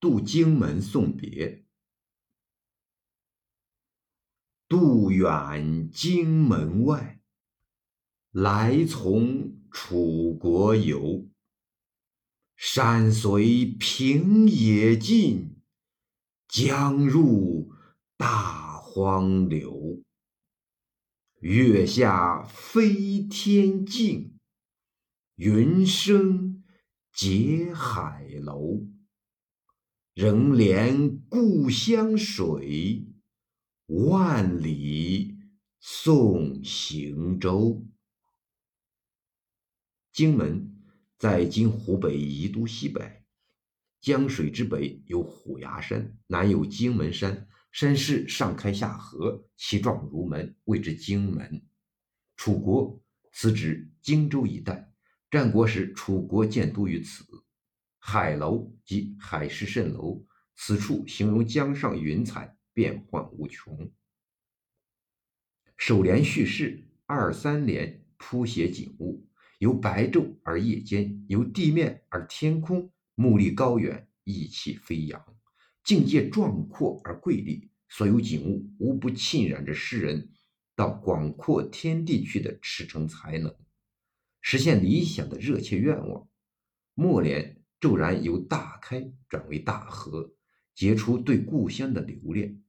渡荆门送别。渡远荆门外，来从楚国游。山随平野尽，江入大荒流。月下飞天镜，云生结海楼。仍怜故乡水，万里送行舟。荆门在今湖北宜都西北，江水之北有虎牙山，南有荆门山。山势上开下合，其状如门，谓之荆门。楚国，此指荆州一带。战国时，楚国建都于此。海楼即海市蜃楼，此处形容江上云彩变幻无穷。首联叙事，二三联铺写景物，由白昼而夜间，由地面而天空，目力高远，意气飞扬。境界壮阔而瑰丽，所有景物无不浸染着诗人到广阔天地去的驰骋才能，实现理想的热切愿望。末联骤然由大开转为大合，结出对故乡的留恋，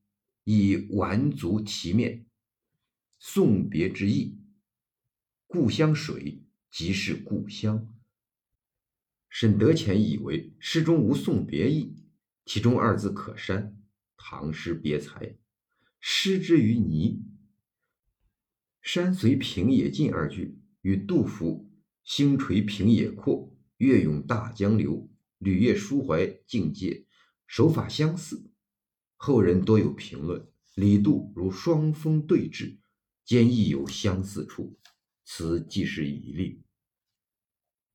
以完足题面，送别之意。故乡水即是故乡。沈德潜以为诗中无送别意。其中二字可删，唐诗别才。失之于泥。山随平野尽二句与杜甫“星垂平野阔，月涌大江流，旅夜抒怀境界”手法相似。后人多有评论，李杜如双峰对峙，兼亦有相似处，此即是以例。